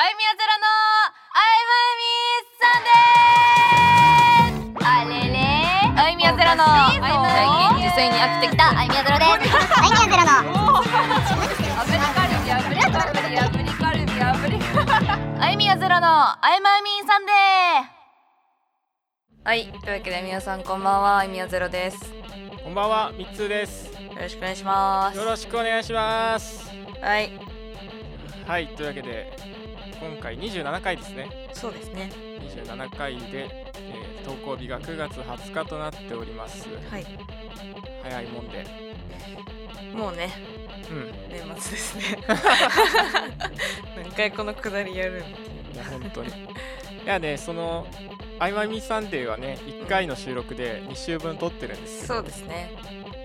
あいみやゼロのあいまみさんですあれれあいみやゼロの最近受精に飽きてきたあいみやゼロですアイミヤゼロのアフリカルビアフリカルビアフリカルビアフリカあいみやゼロのあいまみさんではい。というわけで皆さんこんばんは。あいみやゼロです。よこんばんは、みっつーです。ろしくお願いします。よろしくお願いします。はい。はい、というわけで、今回27回ですね。そうですね27回で、えー投稿日が9月20日となっております。はい早いもんで。もうねうん。年末ですね 何回このくだりやるんいや、本当に。いやね、その、あいまみサンデーはね、1回の収録で2週分撮ってるんですけど、そうですね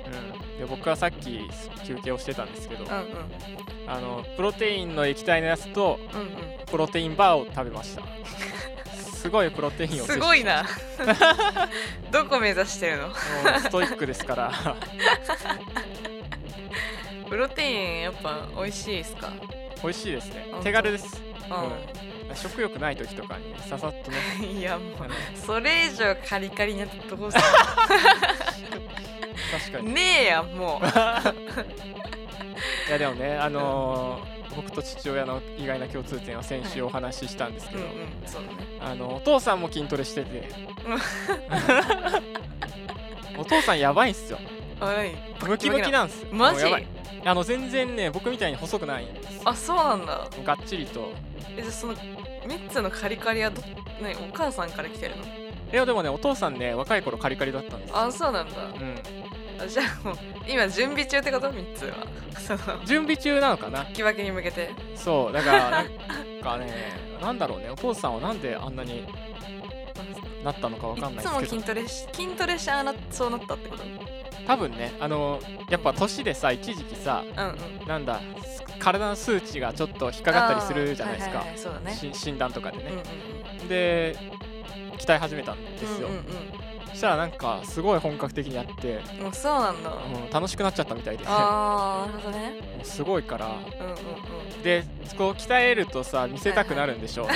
うん、で僕はさっき休憩をしてたんですけど、うんうんあのプロテインの液体のやつとうんうん。プロテインバーを食べました。すごいプロテインをすごいな。どこ目指してるの？ストイックですから。プロテインやっぱ美味しいですか？美味しいですね。手軽です、ううん、食欲ない時とかにねささっとね。んいやもうそれ以上カリカリになってどうす確かに。るねえやんもういやでもねあのー僕と父親の意外な共通点は先週お話ししたんですけど、うんうんそうね。あのお父さんも筋トレしてて。お父さんやばいんすよ。ムキムキなんす。よマジ？あの全然ね僕みたいに細くないんですよ。あそうなんだ。がっちりと。えじゃあその3つのカリカリはどねお母さんから来てるの？いやでもねお父さんね若い頃カリカリだったんですよ。あそうなんだ。うん。あじゃあもう今準備中ってこと？3つは。その準備中なのかな？引きに向けて。そうだからなんかねなんだろうね。お父さんはなんであんなになったのかわかんいつもないですけど。筋トレし筋トレしてああなそうなったってこと？多分ねあのやっぱ年でさ一時期さうんうん。なんだす体の数値がちょっと引っかかったりするじゃないですか。はははそうだね。し診断とかでうんうんね、で鍛え始めたんですよ、うんうんそしたらなんかすごい本格的にやって、うんもうそうなんだ。うん楽しくなっちゃったみたいで。ああなるほどねすごいから。うんうんうん。でこう鍛えるとさ見せたくなるんでしょ？う、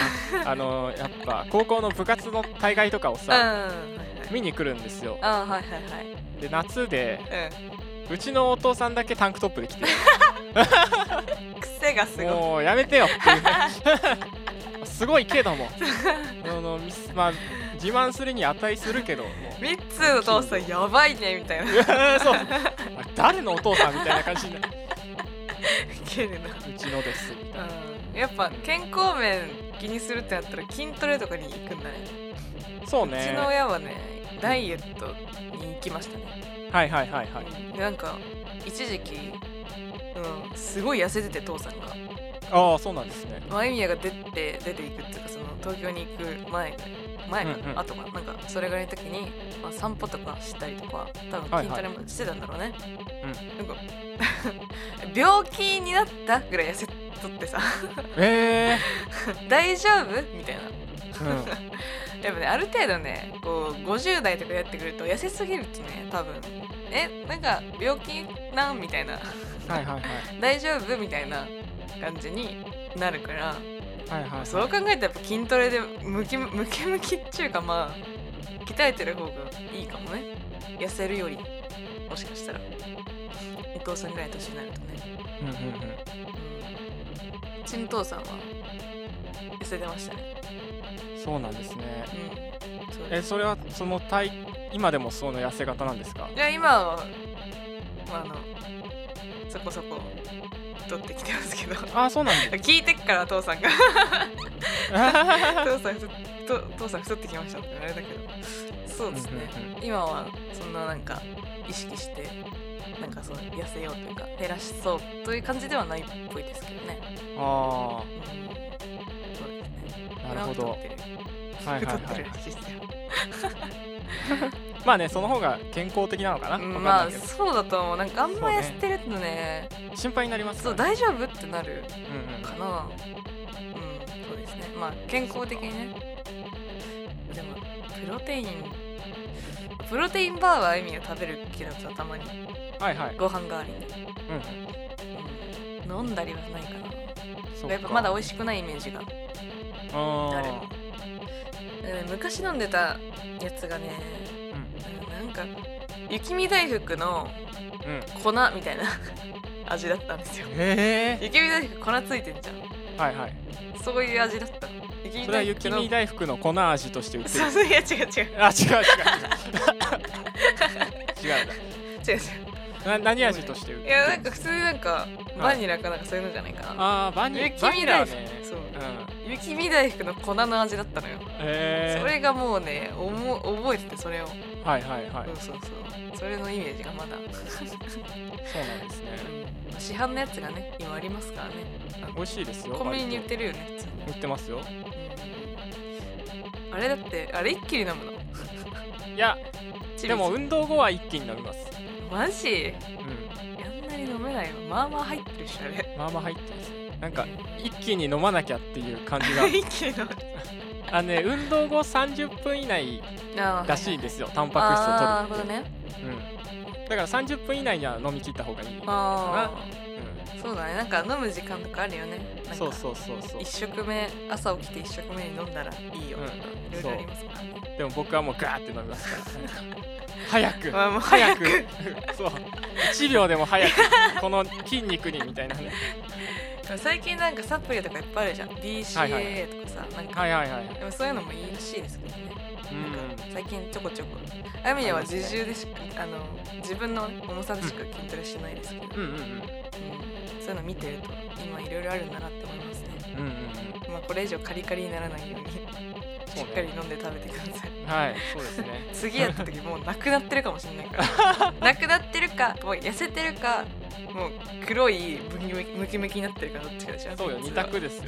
あのやっぱ高校の部活の大会とかをうん。さ、はいはい見に来るんですよ。あーはいはいはい。で夏でうん。うちのお父さんだけタンクトップで来て 癖がすごい。もうやめてよっていうね。すごいけども。あのまあ自慢するに値するけど。もう3つの父さんやばいねみたいな。そう。誰のお父さんみたいな感じになる。けるな。うちのですみたいな。うん。やっぱ健康面気にするってなったら筋トレとかに行くんだね。そううちねの親はねダイエットに行きましたね。はいはいはいはい。でなんか一時期うんすごい痩せてて父さんが。ああそうなんですね。マイミヤが出て出ていくっていうかその東京に行く前前後かななんかそれぐらいの時に、まあ、散歩とかしたりとか多分はい筋トレもしてたんだろうね、うん。なんか 病気になったぐらい痩せとってさ。え 大丈夫？みたいな。えー、うん。やっぱねある程度ねこう50代とかやってくると痩せすぎるとね多分。えなんか病気なん？みたいな。はいはいはい。大丈夫？みたいな感じになるからはいはいはいそう考えたらやっぱ筋トレでムキムムキムキっていうかまあ鍛えてる方がいいかもね。痩せるよりもしかしたら。お父さんぐらいの年になるとね、うんうんうん。うん、うちの父さんは痩せてましたね。そうなんですね。うん。そうえそれはその体今でもその痩せ型なんですか？いや今は、まあ、あのそこそこ取ってきてますけど。ああそうなんだ。聞いてっから父さんが。父さん太と父さん太ってきましたってあれだけど。そうですね。今はそんななんか意識してなんかそう痩せようというか減らしそうという感じではないっぽいですけどね。あうん。そうですね。あなるほど。太ってる。あはいはい。太ってはいるらしいですよ まあねその方が健康的なのかな、うんわまあそうだと思う。なんかあんま痩せてるとね心配になりますね。そう大丈夫ってなるうんうん。かな。うんそうですね。まあ健康的にね。でもプロテイン。プロテインバーはエミが食べるけどさたまに。はいはい。ご飯代わりに、うんうん、飲んだりはないかな。やっぱまだ美味しくないイメージが。ああれもえー昔飲んでたやつがねうんなんか雪見大福のうん。粉みたいな 味だったんですよ。へえ雪見大福粉ついてんじゃん。はいはい。そういう味だった。雪見それは大福の雪見大福の粉味として売ってる。いや違う違う。違うあ 違う。違う。違う。違う違うな何味としていやなんか普通になんかバニラかなんかそういうのじゃないかな、あーバニ雪バニ見大福、ラねそう。うん。雪見大福の粉の味だったのよ、へえそれがもうねおも覚えててそれを、はいはいはい。そうそうそう。それのイメージがまだ。そうなんですね。市販のやつがね今ありますからね。美味しいですよコンビニに売っ割てるよね普通に。と売ってますよ。あれだってあれ一気に飲むの？いや でも運動後は一気に飲みますマジ？うん。あんなに飲めないよまあまあ入ってるしあれ。まあまあ入ってますなんか一気に飲まなきゃっていう感じが。一気に飲む。あのね運動後30分以内らしいんですよ。タンあパク質を取る。ってほどね。うん。だから30分以内には飲み切った方がいいあうあそうだね。なんか飲む時間とかあるよね。そうそうそうそう。一食目朝起きて一食目に飲んだらいいよ。とかうん。いろいろありますからね。でも僕はもうガーって飲みますから早く。まあもう早く。そう。1秒でも早く。この筋肉にみたいなね最近なんかサプリとかいっぱいあるじゃん。DCA とかさなんか。はいはいはい。でもそういうのもいいらしいですけどね。うんなんか最近ちょこちょこ。あみやは自重でしかあの自分の重さでしか筋トレしてないですけど、うんうんうん。うん。そういうの見てると今いろいろあるんだなって思いますね。うんうん。まあこれ以上カリカリにならないようにしっかり飲んで食べてください。うんはいそうですね。次やった時もうなくなってるかもしれないから。なくなってるかもう痩せてるかもう黒いムキムキになってるかどっちかでしょ。そうよ二択ですよ。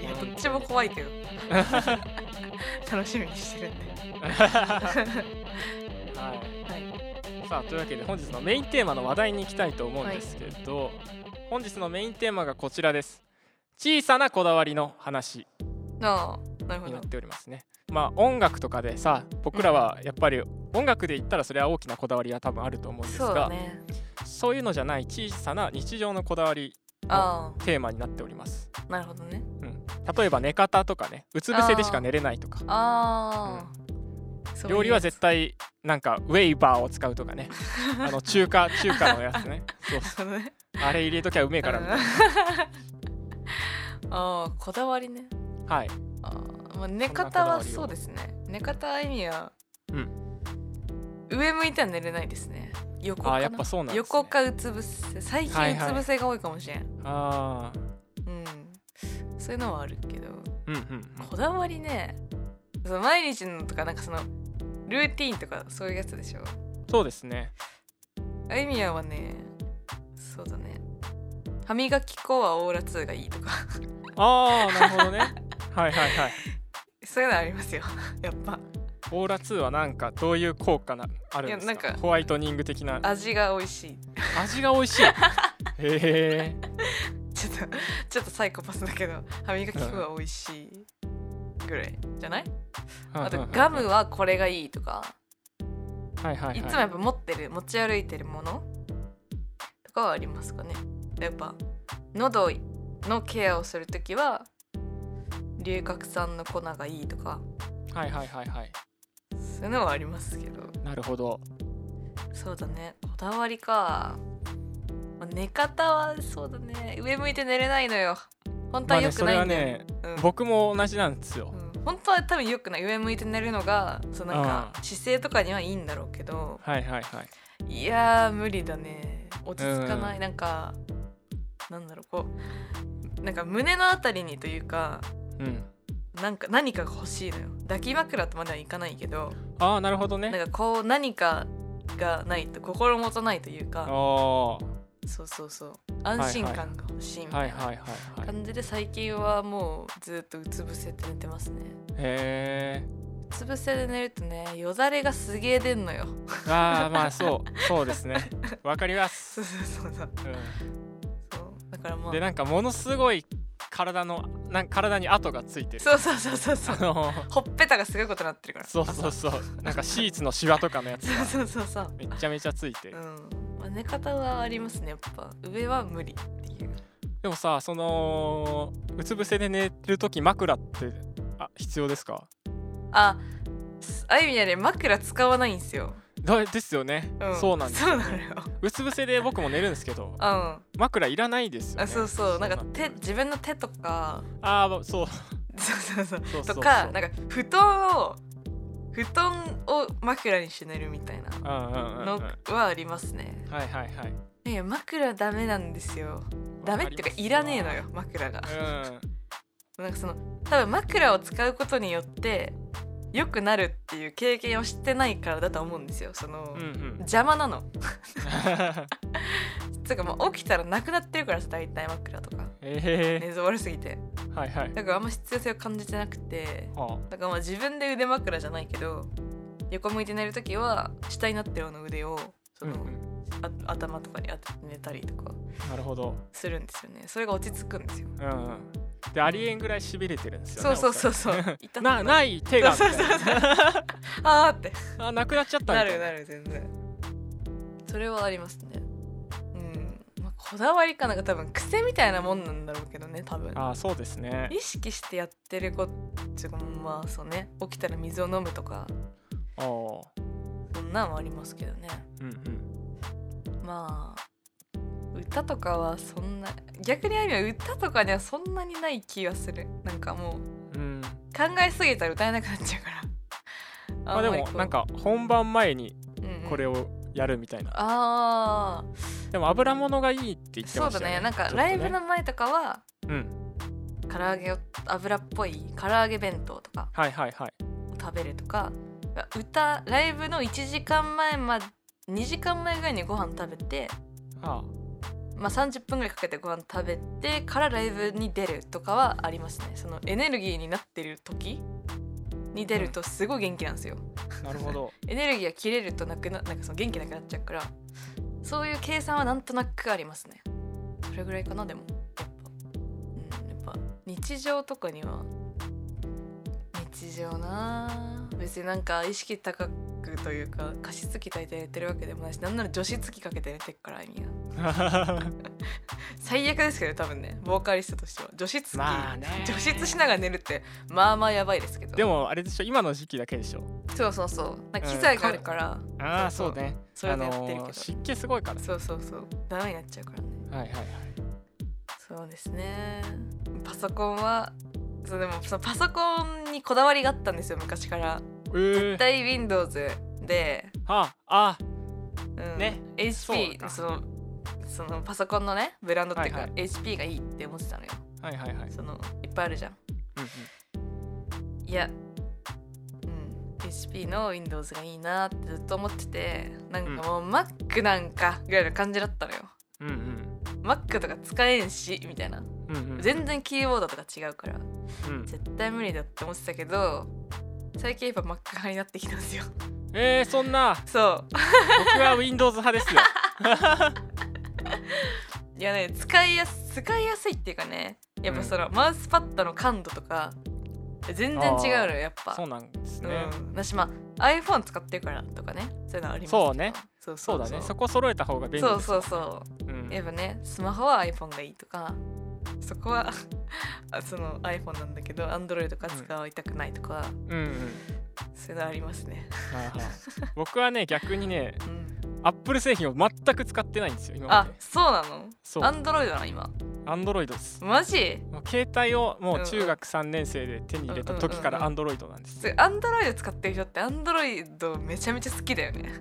いやどっちも怖いけど。楽しみにしてるんで。ははい。いさあというわけで本日のメインテーマの話題に行きたいと思うんですけど、本日のメインテーマがこちらです。小さなこだわりの話。ああになっておりますね。まあ音楽とかでさ僕らはやっぱり音楽で言ったらそれは大きなこだわりは多分あると思うんですがそうだね。そういうのじゃない小さな日常のこだわりあテーマになっております、あなるほどね。うん、例えば寝方とかねうつ伏せでしか寝れないとか。ああ、そういう料理は絶対なんかウェイバーを使うとかね。あの中華中華のやつね。そうそう。あれ入れときゃうめえからみたいな。ああこだわりね。はいあー、まあ、寝方はそうですね。寝方意味は、うん。上向いては寝れないですね。横かな。あーやっぱそうなんね。横かうつ伏せ。最はいはい近うつ伏せが多いかもしれん、あうん。そういうのはあるけど。ーうんうんうん。こだわりね。その毎日のとかなんかそのルーティーンとかそういうやつでしょ。そうですね。あいみやはねそうだね。歯磨き粉はオーラ2がいいとか。ああなるほどねはいはいはい。そういうのありますよ。やっぱ。オーラ2はなんかどういう効果なあるんですか？いやなんか。ホワイトニング的な。味が美味しい。味が美味しい？へえ。ちょっとちょっとサイコパスだけど歯磨き粉は美味しいぐらいじゃない？あとガムはこれがいいとか。はいはいはい。いつもやっぱ持ってる持ち歩いてるものとかはありますかね？やっぱ喉のケアをするときは龍角散の粉がいいとか。はいはいはいはい。そういうのはありますけど。なるほど。そうだね。こだわりか。まあ寝方はそうだね。上向いて寝れないのよ。本当は良くまあねそれないんだよ、はねうん。僕も同じなんですよ。うん。本当は多分良くない。上向いて寝るのがそうなんかう姿勢とかにはいいんだろうけど。はいはいはい。いやー無理だね。落ち着かない、なんかなんだろうこうなんか胸のあたりにというかうん。なんか何かが欲しいのよ。抱き枕とまではいかないけどああなるほどね。なんかこう何かがないと心もとないというあかあはそうそうそう。安心感が欲しいみいたいな感じで最近はもうずっとうつ伏せて寝てますね。へえうつ伏せで寝るとねよだれがすげえ出んのよ。ああまあそうそうですね。わかります。そうそうそうそう。うそう。だからまあ。んでなんかものすごい体のなん体に跡がついてる。そうそうそうそうそう。あのほっぺたがすごいことになってるから。そうそうそう。なんかシーツのシワとかのやつが。そうそうそうめちゃめちゃついてる。うん、まあ、寝方はありますねやっぱ。上は無理っていう。でもさそのうつ伏せで寝る時枕って必要ですか？あすあゆみはね枕使わないんですよ、だですよね、うん、そうなんですそうなのよ。うつ伏せで僕も寝るんですけどうん。あ枕いらないですよね。そうそう。なんか手自分の手とか。ああそう。そうそうそう。とかなんか布団を布団を枕にして寝るみたいな。うんうんうんうん。のはありますね、はいはいはい。いや枕ダメなんですよ。ダメっていうかいらねえのよ枕が。うん。なんかその多分枕を使うことによって良くなるっていう経験をしてないからだと思うんですよ。その、うんうん。邪魔なの。つうかもう起きたらなくなってるからさ大体枕とか。え寝相悪すぎて。ー、はいはい。だからあんま必要性を感じてなくて。はだからまあ自分で腕枕じゃないけど横向いて寝る時は下になったような腕をその、あうんうん。あ頭とかに当てて寝たりとかなるほど。するんですよね。それが落ち着くんですよ。うんうんでありえんぐらいしびれてるんですよね そうそうそうそう。なない手がそうそうそうなあーって。あなくなっちゃったな。るなる全然。それはありますね。うん、まあ、こだわりかなんか多分癖みたいなもんなんだろうけどね多分。あそうですね。意識してやってることまあそうね。起きたら水を飲むとか。あー。そんなんはありますけどね。うんうん。まあ歌とかはそんな逆にある意味歌とかにはそんなにない気がする。なんかもううん。考えすぎたら歌えなくなっちゃうから。まあでもなんか本番前にこれををやるみたいな、あでも油物がいいって言あってましたよね。そうだね。なんかライブの前とかはうん。唐揚げを油っぽい唐揚げ弁当とかはいはいはい。を食べるとか歌ライブの1時間前まで2時間前ぐらいにご飯食べて、あまあ、30分ぐらいかけてご飯食べてからライブに出るとかはありますね。そのエネルギーになってる時に出るとすごい元気なんですよ、あなるほど。エネルギーが切れるとなくななんかその元気なくなっちゃうからそういう計算はなんとなくありますね。それぐらいかなでも。やっぱ、うん、やっぱ日常とかには日常なあ別になんか意識高くというか加湿器炊いて寝てるわけでもないしなんなら除湿器かけて寝てっから意味が最悪ですけど多分ねボーカリストとしては。除湿器、まあね。除湿しながら寝るってまあまあやばいですけど。でもあれでしょ今の時期だけでしょ。そうそうそう。機材があるから、ああそそうそう。うね。それでやってるけど。あのー湿気すごいから。そうそうそう。ダメになっちゃうからね。はいはいはい。そうですね。パソコンはそうでもそのパソコンにこだわりがあったんですよ昔から。えー絶、対 Windows で、ああうん、ね。HP かそのそのパソコンのねブランドっていうか、はいは HP がいいって思ってたのよ。はいはいはい、そのいっぱいあるじゃん。うんうん。いやうん。HP の Windows がいいなってずっと思っててなんかもう Mac なんかぐらいの感じだったのよ。うんうん。Mac とか使えんしみたいな。うんうん。全然キーボードとか違うから。うん。絶対無理だって思ってたけど最近やっぱ Mac 派になってきたんですよ。えー、そんな。そう。僕は Windows 派ですよ。いやね使いやす使いやすいっていうかねやっぱその、マウスパッドの感度とか全然違うのよやっぱ。そうなんですね、うん、私まあ iPhone 使ってるからとかねそういうのありますそうね。そうそうだね。そこ揃えた方が便利そうです。そうそうう。ん。やっぱねスマホは iPhone がいいとかそこは あその iPhone なんだけど Android とか使いたくないとか、うん。うんそういうのありますね。はいはい僕はね逆にねうんアップル製品を全く使ってないんですよ今まあでそうなの？そう。Android なの今。アンドロイドです。マジ？もう携帯をもう中学3年生で手に入れた時からうんうんアンドロイドなんです。すアンドロイド使ってる人ってアンドロイドめちゃめちゃ好きだよね。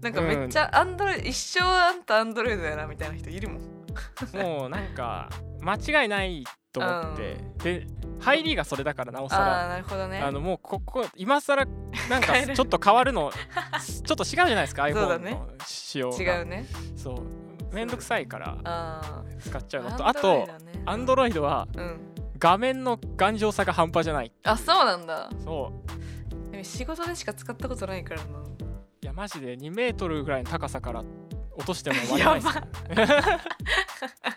なんかめっちゃアンドロイド、一生あんたアンドロイドだなみたいな人いるもん。もうなんか間違いないと思ってで入りがそれだからなおさら。ああなるほどね。あのもうここ今更なんかちょっと変わるのちょっと違うじゃないですか iPhone ね。の仕様が。違うね。そう。めんどくさいからあ使っちゃうのあとあとアンドロイドはうん。画面の頑丈さが半端じゃない。あそうなんだ。そう。でも仕事でしか使ったことないからな。いやマジで2メートルぐらいの高さから落としても割れないです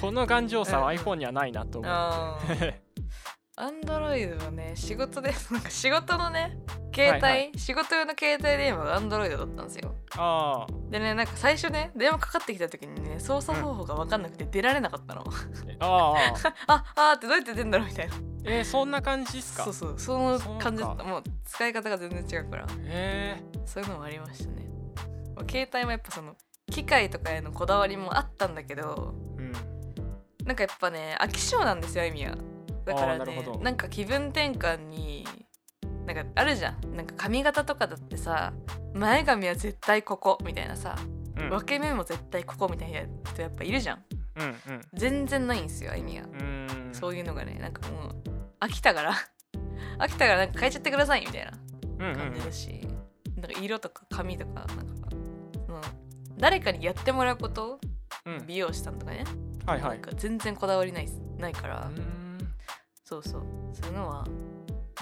この頑丈さはうん。iPhone にはないなと思う。あー。アンドロイドはね仕事で なんか仕事のね携帯、はい仕事用の携帯電話がアンドロイドだったんですよ。あでねなんか最初ね電話かかってきた時にね操作方法が分かんなくて出られなかったの、あああああー ってどうやって出んだろうみたいな。えー、そんな感じですか？そうそうその感じだった。もう使い方が全然違うから。えそういうのもありましたね。まあ携帯もやっぱその機械とかへのこだわりもあったんだけどなんかやっぱね飽き性なんですよあいみは。だからねななんか気分転換になんかあるじゃん。なんか髪型とかだってさ前髪は絶対ここみたいなさ。うん。分け目も絶対ここみたいな人やっぱいるじゃん。うん全然ないんですよあいみはそういうのがねなんかもう飽きたから。飽きたからなんか変えちゃってくださいみたいなうんうん感じだし、なんか色とか髪とかなんかその誰かにやってもらうこと、うん。美容師さんとかね、はいはい。なんか全然こだわりないないから、そうそう。そういうのは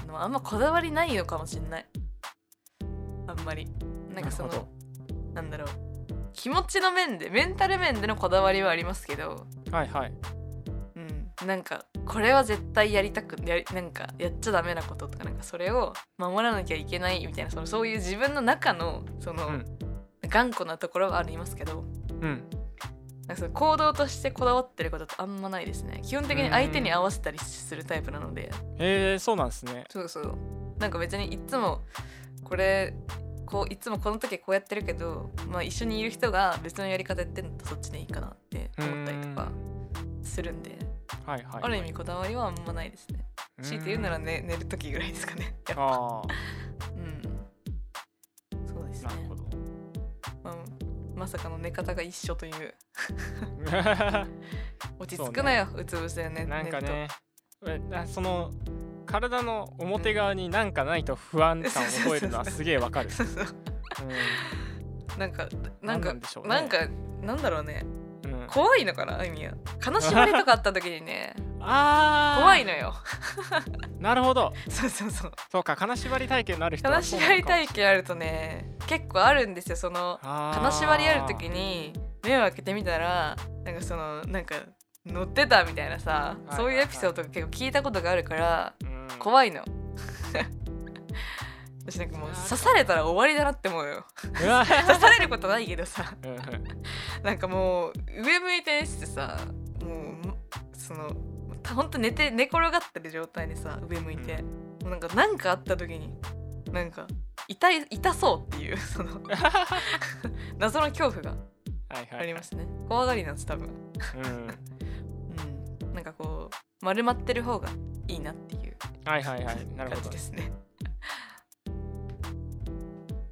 あのあんまこだわりないのかもしんない。あんまり。なんかそのなんだろう。気持ちの面でメンタル面でのこだわりはありますけど。はいはい。うん、なんかこれは絶対やりたくやりなんかやっちゃダメなこととかなんかそれを守らなきゃいけないみたいなそのそういう自分の中のその、うん。頑固なところはありますけど。うんなんかその行動としてこだわってることってあんまないですね。基本的に相手に合わせたりするタイプなので。えー、そうなんですね。そうそう。なんか別にいつもこれこういつもこの時こうやってるけど、まあ、一緒にいる人が別のやり方やってんのとそっちでいいかなって思ったりとかするんで。はいはいある意味こだわりはあんまないですね。強いて言うなら、ね、寝る時ぐらいですかね。やっぱ。あうん。そうですねまさかの寝方が一緒という。な 落ち着くなよ、うつ伏せでね。んかねその体の表側になんかないと不安感を覚えるのはすげえわかる うそううなんか、ななんんか、なんでしょうねなんか、なんだろうね。んうん怖いのかな、あいみは。金縛りとかあった時にね、あー。怖いのよ。なるほど。そうそうそう。そうか金縛り体験のある人は金縛り体験あるとね、結構あるんですよ。その、金縛りある時に目を開けてみたらなんかそのなんか乗ってたみたいなさ、はいそういうエピソードが結構聞いたことがあるからうん。怖いの。私なんかもう刺されたら終わりだなって思うよ。刺されることないけどさ。なんかもう上向いて寝ててさもうそのほんと寝て寝転がってる状態でさ上向いて、もうなんか何かあった時になんか痛い痛そうっていう その 謎の恐怖がはいはい。ありますね。怖がりなんです多分。うん。うん。なんかこう丸まってる方がいいなっていうはいはいはい。なるほど。感じですね。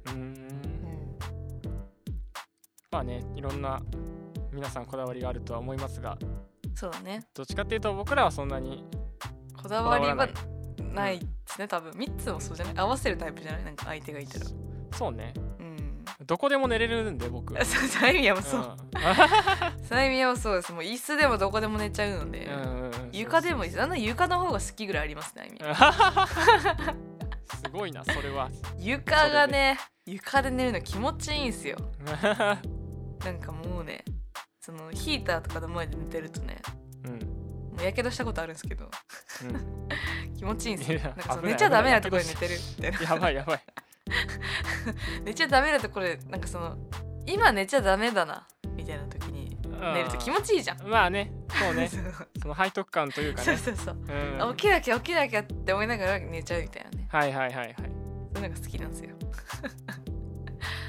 うーん。うん。まあねいろんな皆さんこだわりがあるとは思いますがそうだね。どっちかっていうと僕らはそんなにこだわりはない。ですね多分。3つもそうじゃない？合わせるタイプじゃない？なんか相手がいたら。そうね。うん。どこでも寝れるんで僕。そうそうあいみはもそう、ん。そうあいみはそうです。もう椅子でもどこでも寝ちゃうので、うんうんうん床でもあんな床の方が好きぐらいありますね すごいなそれは。床がね床で寝るの気持ちいいんすよ。なんかもうねそのヒーターとかの前で寝てるとねうん。もうやけどしたことあるんですけど。うん。気持ちいいんですよ。なんかその寝ちゃダメなところで寝てるみたいなやばいやばい。寝ちゃダメなところで なんかその今寝ちゃダメだなみたいな時に寝ると気持ちいいじゃん。まあねそうね。その背徳感というかね。そうそうそう、うん。あ起きなきゃ起きなきゃって思いながら寝ちゃうみたいなね。はいはいはいはい。そういうのが好きなんですよ。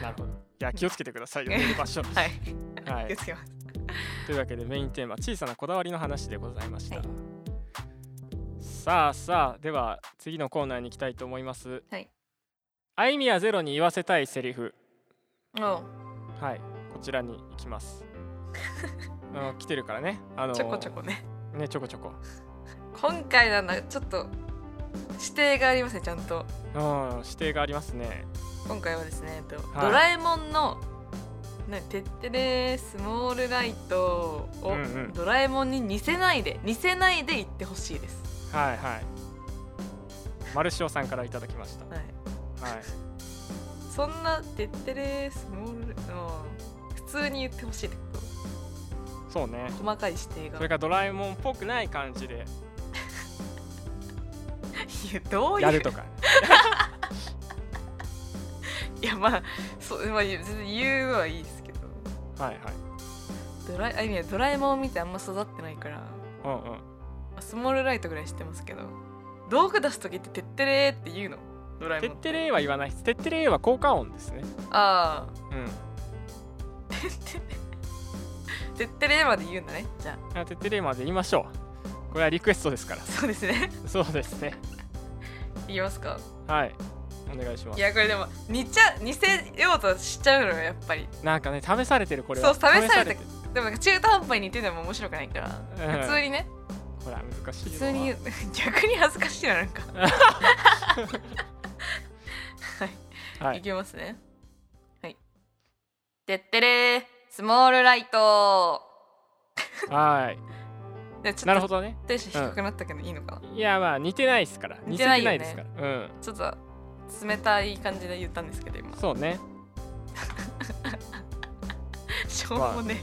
なるほど。いや気をつけてくださいよ寝る場所。はい。はい。気をつけますというわけでメインテーマ小さなこだわりの話でございました、はい。さあさあでは次のコーナーに行きたいと思います。はい。あいみやゼロに言わせたいセリフ。はい。こちらに行きます。あ の来てるからね。あのちょこちょこね。ねちょこちょこ。今回なんだちょっと指定がありますねちゃんと。うん指定がありますね。今回はですね、えっとはい。ドラえもんのね、てってれースモールライトをうんうん。ドラえもんに似せないで似せないで言ってほしいです。はいはい。マルシオさんからいただきました。はい、はい。そんなてってれースモールうん普通に言ってほしいってことそうね。細かい指定が。それからドラえもんっぽくない感じで。いやどういう？やるとか。いやまあそうまあ言うのはいいですはいはい。ドラえあいみはドラえもんを見てあんま育ってないから。うんうん。まあスモールライトぐらい知ってますけど。道具出す時って「てってれー」って言うの？ドラえもんて。ってれーは言わないです。てってれーは効果音ですね。あうん。あてってれーまで言うんだね。じゃあ。てってれーまで言いましょう。これはリクエストですから。あそうですね。そうですね。言いますか。はいお願いします。いやこれでも似ちゃ似せようとしちゃうのよやっぱり。なんかね試されてるこれは。そう試されてでも中途半端に似てても面白くないから。うん。普通にね。ほら難しいよ。普通に 逆に恥ずかしいななんか。はい。い。きますね。はい。てってれー。スモールライト。はい。なるほどね。テンション低くなったけどいいのかな、いやまあ似てないですから。似てない似せてないですからうん。ちょっと冷たい感じで言ったんですけど今。そうね。しょうもね。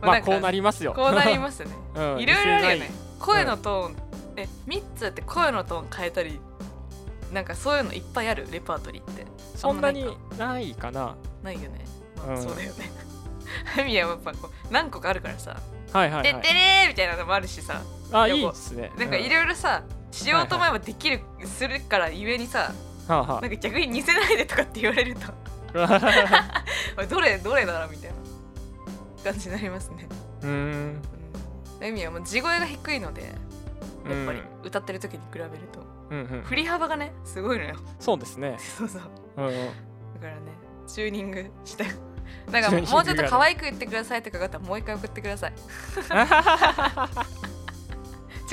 まあ。こうなりりますよ。こうなりますね。うん。いろいろあるよ似ね声のトーン、えミッツって声のトーン変えたりなんかそういうのいっぱいあるレパートリーって。そんなにないか？なな。いよね、まあうん。そうだよね。ハミはやっぱこう何個かあるからさ「はいはいはいてってれー!」みたいなのもあるしさ。あいいですね。なんかいろいろさしようと思えばできる、するからゆえにさうんはあはなんか逆に似せないでとかって言われると。どれどれだろうみたいな感じになりますね。うーん。うん意味はもう地声が低いのでやっぱりうん。歌ってる時に比べると。うんうん振り幅がねすごいのよ。そうですね。そうそう。うんうん。だからねチューニングして なんかもうちょっと可愛く言ってくださいとかがあったらもう一回送ってください。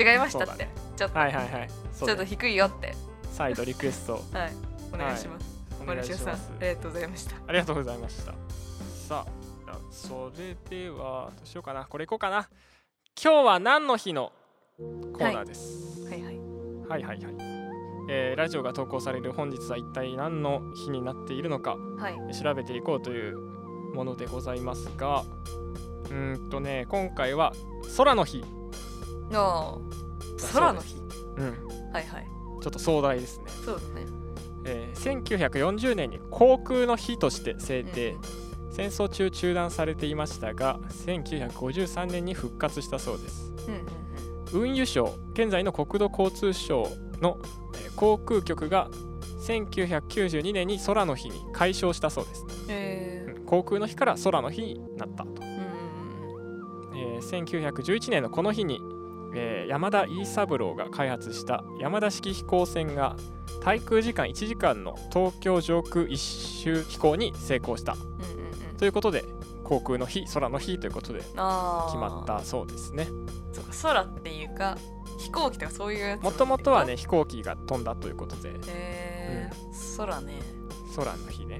違いましたって、ちょっと、はいはいはい。ちょっと低いよって。再度リクエスト。はい。お願いします、お願いしマルシュさんありがとうございました。ありがとうございました。さあそれではどうしようかな。これいこうかな。今日は何の日のコーナーです、はい。はいはい、はいはいえーラジオが投稿される本日は一体何の日になっているのかはい。調べていこうというものでございますがうーんとね今回は空の日、あー空の日。うん、はいはい。ちょっと壮大ですね、そうだね。えー1940年に航空の日として制定、戦争中中断されていましたが1953年に復活したそうです。うんうんうん。運輸省現在の国土交通省の、えー航空局が1992年に空の日に改称したそうです、えうん。航空の日から空の日になったと、ー、うんえー1911年のこの日に、えー山田飯三郎が開発した山田式飛行船が滞空時間1時間の東京上空一周飛行に成功した。うんうんうん。うんということで航空の日空の日ということで決まったそうですね。そうか空っていうか飛行機とかそういうやつもともとはね飛行機が飛んだということで。えー。空ね。空の日ね。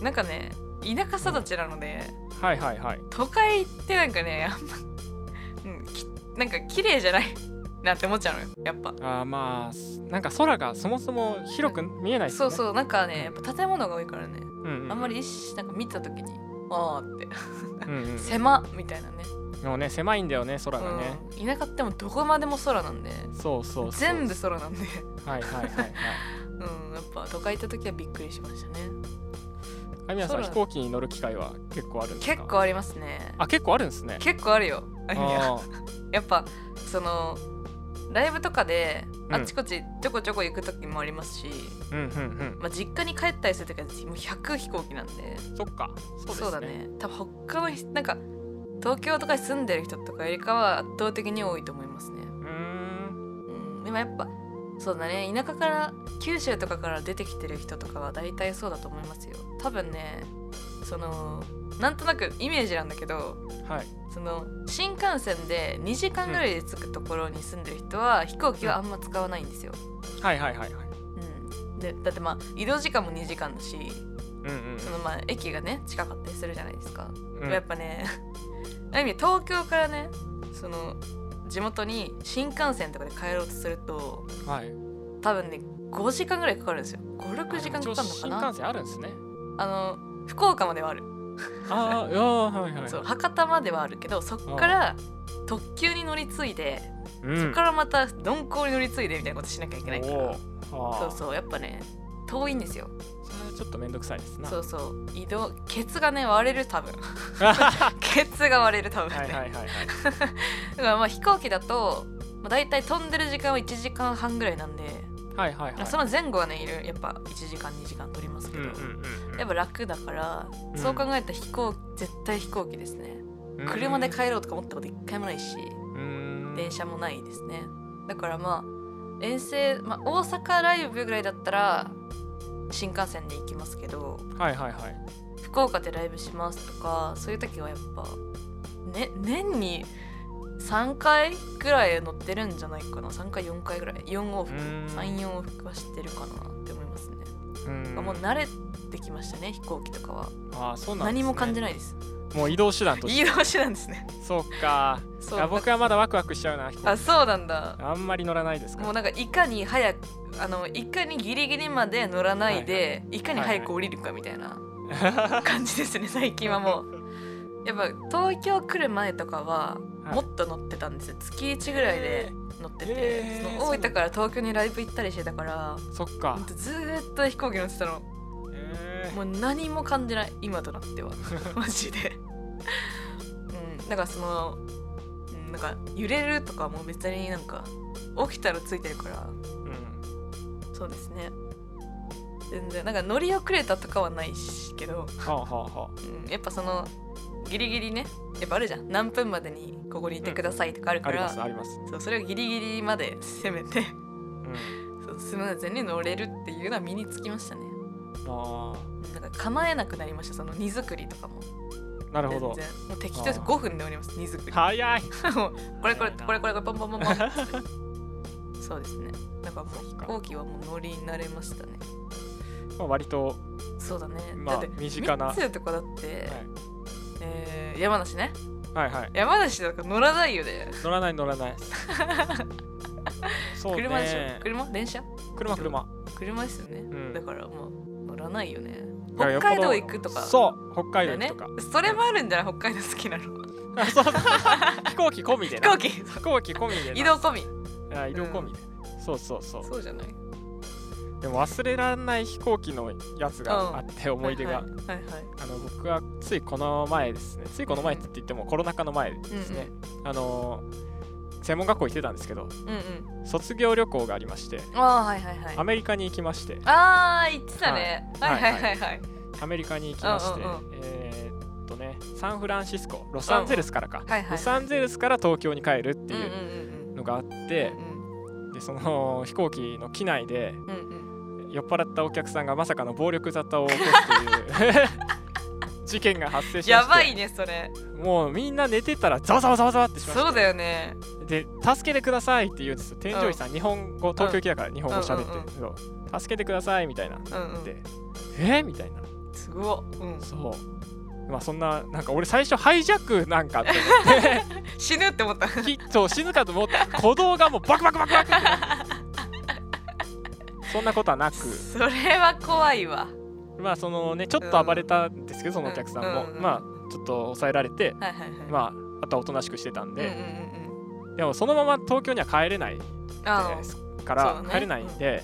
なんかね田舎育ちなので、はいはいはい。都会ってなんかねあんま、なんか綺麗じゃない？なって思っちゃうのよやっぱ。あーまあなんか空がそもそも広く見えないね。そうそうなんかねやっぱ建物が多いからね、うんうん、あんまりなんか見た時にあーって。うんうん狭みたいなね。もうね狭いんだよね空がね、うん、田舎ってもどこまでも空なんで。そうそうそう。全部空なんで。はいはいはいはい。うんやっぱ都会行った時はびっくりしましたねあみやさん空飛行機に乗る機会は結構あるんですか？結構ありますね。あ結構あるんですね。結構あるよ。あいやあやっぱそのライブとかでうん。あっちこっちちょこちょこ行く時もありますし、ーうんうん。まあ、実家に帰ったりする時はもう100飛行機なんで。うんそっかそうですね。だね。多分他の人なんか東京とかに住んでる人とかよりかは圧倒的に多いと思いますね、うーん。うん、でもやっぱそうだね。田舎から九州とかから出てきてる人とかは大体そうだと思いますよ。多分ねそのなんとなくイメージなんだけどはい。その新幹線で2時間ぐらいで着くところに住んでる人は飛行機はあんま使わないんですよ。はいはいはいはい。うん、でだってまあ移動時間も2時間だしうんうん。そのまあ駅がね近かったりするじゃないですか。うん。やっぱね ある意味東京からねその地元に新幹線とかで帰ろうとするとはい。多分ね5時間ぐらいかかるんですよ。56時間かかるのかな？新幹線あるんですね。あの福岡まではある、ああはいはいはい。そう博多まではあるけどそっから特急に乗り継いでうん。そこからまた鈍行に乗り継いでみたいなことしなきゃいけないから。そうそうやっぱね遠いんですよ。それはちょっとめんどくさいですな。そうそう。移動ケツがね割れる多分。は ケツが割れる多分。ね、いはいはいはい。だからまあ飛行機だとまあ、大体飛んでる時間は1時間半ぐらいなんで、はいはいはい。その前後はねいる。やっぱ1時間2時間取りますけど、うんうんうんうん。やっぱ楽だから、うん。そう考えたら飛行絶対飛行機ですね、車で帰ろうとか思ったこと一回もないし、うん。電車もないですね。だからまあ遠征、まあ、大阪ライブぐらいだったら新幹線で行きますけどはいはいはい。福岡でライブしますとかそういう時はやっぱ、ね、年に3回ぐらい乗ってるんじゃないかな。3回4回ぐらい。4往復。うん。34往復は知ってるかなって思いますね、うん。もう慣れてきましたね飛行機とかは、ああそうなんね、何も感じないですもう移動手段として。移動手段ですね。そうか。そう。僕はまだワクワクしちゃうなあそうなんだ。あんまり乗らないですか。もうなんかいかに早くあのいかにギリギリまで乗らないで、いかに早く降りるかみたいな感じですね最近はもう。やっぱ東京来る前とかははい。もっと乗ってたんですよ。月1ぐらいで乗ってて、えー。その大分から東京にライブ行ったりしてたからそっか。ずーっと飛行機乗ってたの。えもう何も感じない今となっては。マジでうんだからその、うん、なんか揺れるとかも別になんか起きたらついてるから。ーうん。そうですね。全然なんか乗り遅れたとかはないしけど、はあはあはうん、やっぱそのギリギリねやっぱあるじゃん。何分までにここにいてくださいとかあるあありから、ますあります。そうそれをギリギリまで攻めて。うん。そうスムーズに乗れるっていうのは身につきましたね。あなんか構えなくなりましたその荷造りとかも。あなるほど。もう適当ですあー。5分で降ります。荷造り早い。これこれこれこれこれポンポンポンポン。そうですね。だからもう飛行機はもう乗り慣れましたね。まあ割とそうだね、まあだって身近な。とかだって、えー山梨ね。はいはい。はい山梨だから乗らないよね。乗らない乗らない。そうね。車でしょ？車？電車？車車。車ですよね、ん。だからもう乗らないよね北海道行くとか。そう北海道だ行くとか、ね。それもあるんじゃない？北海道好きなの。あそう。飛行機込みでな。飛行機。飛行機込みでな。移動込み。あ移動込みで、そうそうそう。そうじゃない？でも忘れられない飛行機のやつがあって、思い出が、はいはいはいはい。あの僕はついこの前ですね。ついこの前って言ってもコロナ禍の前ですね、あの専門学校行ってたんですけどうんうん。卒業旅行がありましてああはいはいはい。アメリカに行きまして。ああ言ってたね。ははいいはいはい。はいアメリカに行きまして、うんうんえーっとねサンフランシスコロサンゼルスからか、はいはいはい。ロサンゼルスから東京に帰るってうんうんいううん。のがあって、でその飛行機の機内でうんうん。うん酔っ払ったお客さんがまさかの暴力沙汰を起こすという 事件が発生しまして。やばいねそれ。もうみんな寝てたらざわざわざわざわってしまして。そうだよねで助けてくださいって言うんですよ。添乗員さん、日本語東京行きだから日本語喋ってるんですけど、助けてくださいみたいな、でえみたいな。すごっ。うん。そう。まあそんななんか俺最初ハイジャックなんかって思って。死ぬって思った。きっと死ぬかと思って鼓動がもうバクバクバクバクそんなことはなく。それは怖いわ。まあそのねちょっと暴れたんですけどそのお客さんも、まあちょっと抑えられてはいはいはい。まああとはおとなしくしてたんで、うんうんでもそのまま東京には帰れないですから、帰れないんで、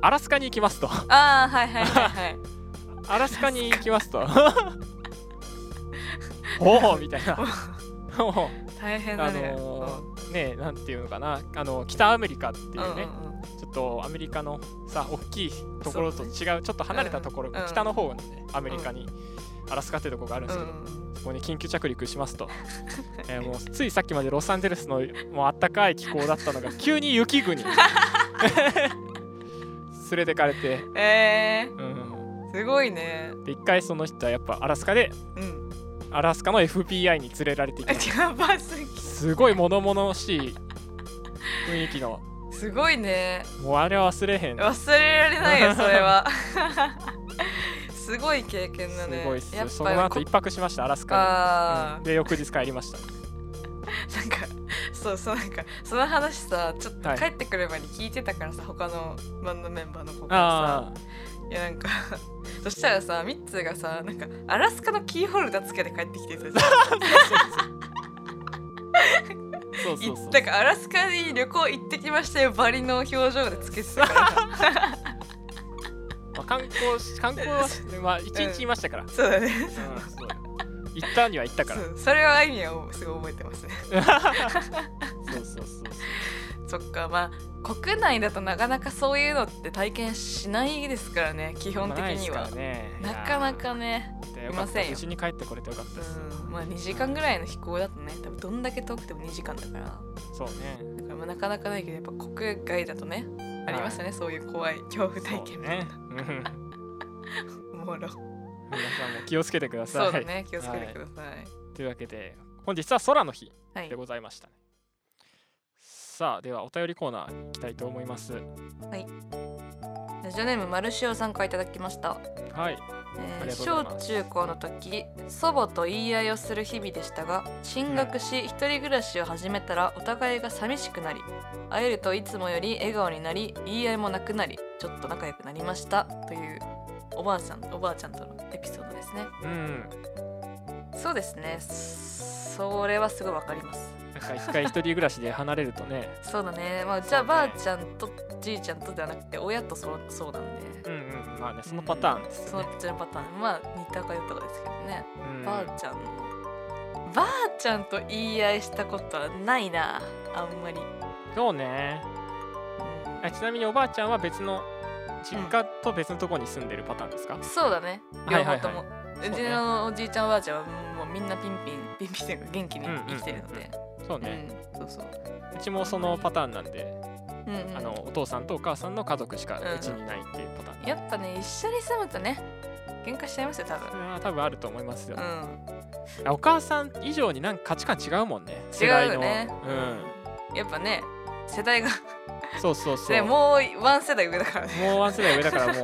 アラスカに行きますと。あーはいはいはいはい。アラスカに行きますと。おおみたいな。大変だね。のーねなんていうのかな。あの北アメリカっていうね、うんうんうんちょっとアメリカのさ大きいところと違うちょっと離れたところ、うんうん。北の方のねアメリカに、アラスカっていうところがあるんですけど、うん。そこに緊急着陸しますと、えーもうついさっきまでロサンゼルスのもうあったかい気候だったのが 急に雪国に。連れてかれて、えうん、ー、すごいね。で一回その人はやっぱアラスカでうん。アラスカの FBI に連れられていきますぎ。すごい物々しい雰囲気のすごいね。もうあれは忘れへん。忘れられないよそれは。すごい経験だね。すごいっす。やっぱその後一泊しましたアラスカあに、うん。で翌日帰りました。ーなんかそうそうなんかその話さちょっとはい。帰ってくる前に聞いてたからさ、他のバンドメンバーの子かさ。いやなんか そしたらさミッツーがさなんかアラスカのキーホルダーつけて帰ってきてさ そうそうそう。いなんかアラスカに旅行行ってきましたよバリの表情でつけてたから。まあ、観光し観光はしまあ一日いましたから、そうだね。うんそう。行ったには行ったから。それはアイニはすごい覚えてますね。そうそうそうそうとかまあ国内だとなかなかそういうのって体験しないですからね基本的には。ね。なかなかねいませんよ。無事に帰ってこれてよかったです、うん。まあ2時間ぐらいの飛行だとね多分どんだけ遠くても2時間だから。そうね。だからまあなかなかないけどやっぱ国外だとねありますよね、そういう怖い恐怖体験。ね、うん。おもろ。皆さんも気をつけてください。そうだね気をつけてください。というわけで本日は空の日はい。でございました、ねさあではお便りコーナー行きたいと思います。ラジオネームマルシオさんからいただきました。はい。えー小中高の時祖母と言い合いをする日々でしたが進学し一人暮らしを始めたらお互いが寂しくなり会えるといつもより笑顔になり言い合いもなくなりちょっと仲良くなりました。というおばあちゃんおばあちゃんとのエピソードですね。うん。そうですね。それはすごいわかりますなんか一回一人暮らしで離れるとね。そうだね。まあじゃあばあちゃんとじいちゃんとではなくて親とそうそうなんでうんうん。まあねそのパターンですそのよね、っちのパターン。まあ似たかよったかですけどね。うん。ばあちゃんのばあちゃんと言い合いしたことはないな。あんまり、そうね。うん。あちなみにおばあちゃんは別の実家と別のところに住んでるパターンですか、そうだね。はいはいはい。両方とも、うちのおじいちゃんおばあちゃんはもうみんなピンピンピンピンっていうか元気に生きてるのでそうね、うんそうそう、うちもそのパターンなんで、うんうん。あのお父さんとお母さんの家族しかうんうちにないっていうパターン、やっぱね一緒に住むとね喧嘩しちゃいますよ多分。それは多分あると思いますよ、うん。あお母さん以上になんか価値観違うもんね。違うよね。うん。やっぱね世代が そうそうそう。でもうワン世代上だからね。もうワン世代上だからもう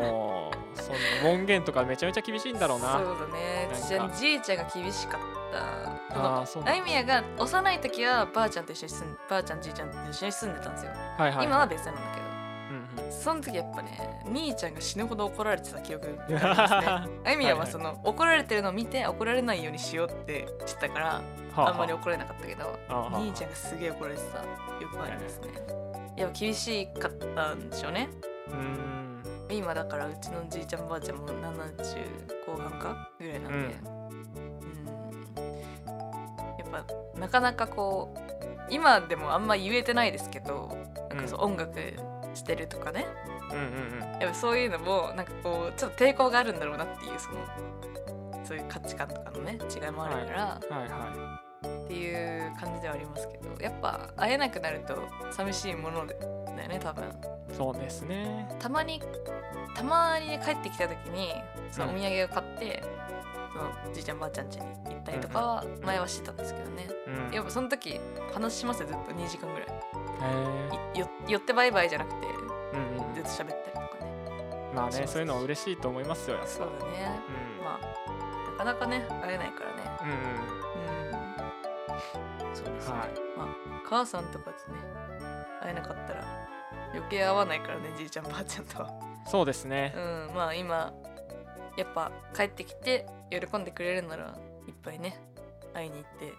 その門限とかめちゃめちゃ厳しいんだろうな。そうだね。じいちゃんが厳しかったあーそうあいみやが幼い時はばあちゃんと一緒に住んばあちゃんじいちゃんと一緒に住んでたんですよ、はいはい、今は別なんだけど。その時やっぱね兄ちゃんが死ぬほど怒られてた記憶がありますね。あいみやはその、怒られてるのを見て怒られないようにしようってしてたからはあはあ。んまり怒られなかったけどあはあ。兄ちゃんがすげえ怒られてたよくありますね。やっぱ厳しかったんでしょうね。うーん。今だからうちのじいちゃんばあちゃんも70後半かぐらいなんで、うんやっぱなかなかこう今でもあんま言えてないですけどなんかそう音楽してるとかね。うんうんうん。やっぱそういうのもなんかこうちょっと抵抗があるんだろうなっていうそのそういう価値観とかのね違いもあるから、はいはっていう感じではありますけどやっぱ会えなくなると寂しいものだよね多分。いそうですね。たまにたまに帰ってきた時にそのおうん。土産を買って、そのじいちゃんばあちゃん家に行ったりとかは前はしてたんですけどね、うん。やっぱその時話しますよずっと2時間ぐらい。へいよ寄ってバイバイじゃなくてえうんうん。ずっと喋ったりとかね。まあねそういうのは嬉しいと思いますよやっぱ。そうだね。うん。まあなかなかね会えないからね。うんうん。うんそうですね、はい。まあ母さんとかとね会えなかったら余計会わないからねじいちゃんばあちゃんとは。そうですね。うんまあ今やっぱ帰ってきて喜んでくれるならいっぱいね会いに行って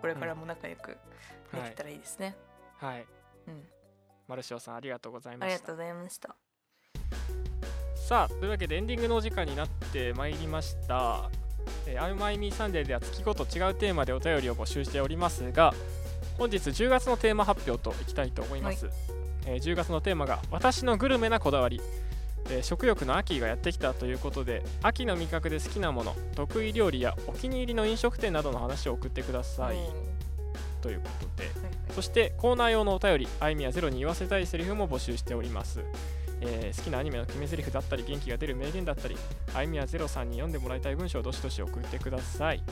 これからも仲良くできたらいいですね、はい。うん。マルシオさんありがとうございました。ありがとうございました。さあというわけでエンディングのお時間になってまいりました。えー、アイマイミーサンデーでは月ごと違うテーマでお便りを募集しておりますが本日10月のテーマ発表といきたいと思います、えー10月のテーマが私のグルメなこだわり、えー食欲の秋がやってきたということで秋の味覚で好きなもの得意料理やお気に入りの飲食店などの話を送ってください、うんということではいはいそしてコーナー用のお便り、あいみやゼロに言わせたいセリフも募集しております。えー好きなアニメの決め台詞だったり、元気が出る名言だったり、あいみやゼロさんに読んでもらいたい文章をどしどし送ってください。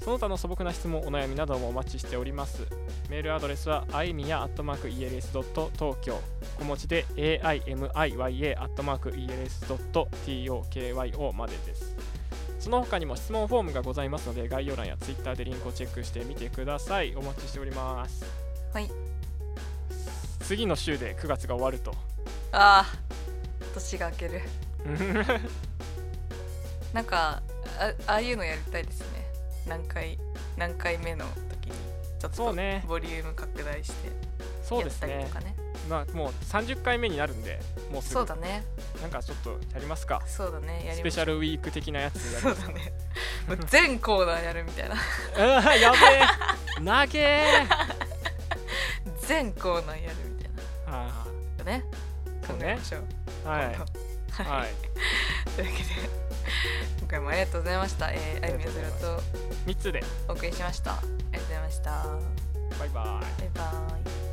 その他の素朴な質問、お悩みなどもお待ちしております。メールアドレスは、あいみや -els.tokyo 小文字で aimiyya.els.tokyo までです。その他にも質問フォームがございますので、概要欄や Twitter でリンクをチェックしてみてください。お待ちしております。はい次の週で9月が終わるとあー年が明ける なんかあああいうのやりたいですね何回何回目の時にちょっとボリューム拡大してそうですね。やったりとかね。まあもう30回目になるんでもうそうだね。なんかちょっとやりますか。そうだねやりスペシャルウィーク的なやつやりますそうだね。もう全コーナーやるみたいな。うわやべえ。投げー。全コーナーやるみたいな。あね。そうね。考えましょう。あはいはい。というわけで今回もありがとうございました。えー、あゆみやゼロと3つで。お送りしました。ありがとうございました。バイバイ。バイバイ